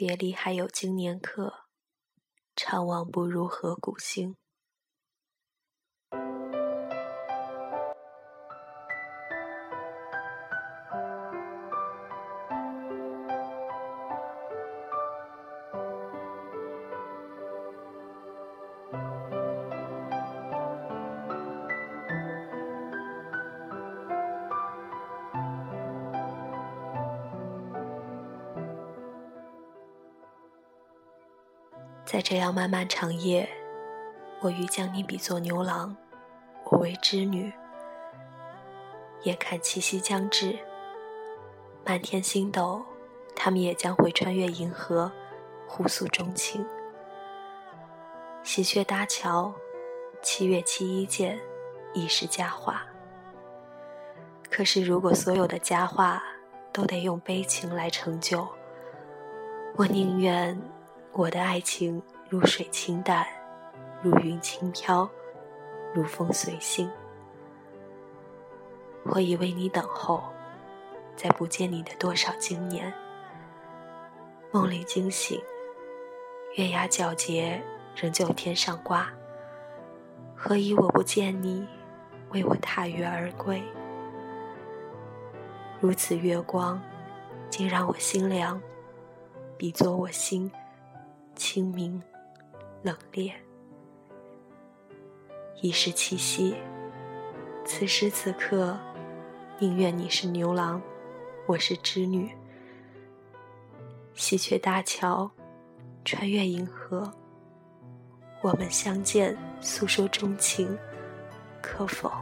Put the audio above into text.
别离还有经年客，怅望不如河谷星。在这样漫漫长夜，我欲将你比作牛郎，我为织女。眼看七夕将至，满天星斗，他们也将会穿越银河，互诉衷情。喜鹊搭桥，七月七一见，已是佳话。可是，如果所有的佳话都得用悲情来成就，我宁愿。我的爱情如水清淡，如云轻飘，如风随性。我已为你等候，在不见你的多少经年，梦里惊醒，月牙皎洁，仍旧天上挂。何以我不见你，为我踏月而归？如此月光，竟让我心凉，比作我心。清明，冷冽。已是七夕，此时此刻，宁愿你是牛郎，我是织女。喜鹊搭桥，穿越银河，我们相见，诉说衷情，可否？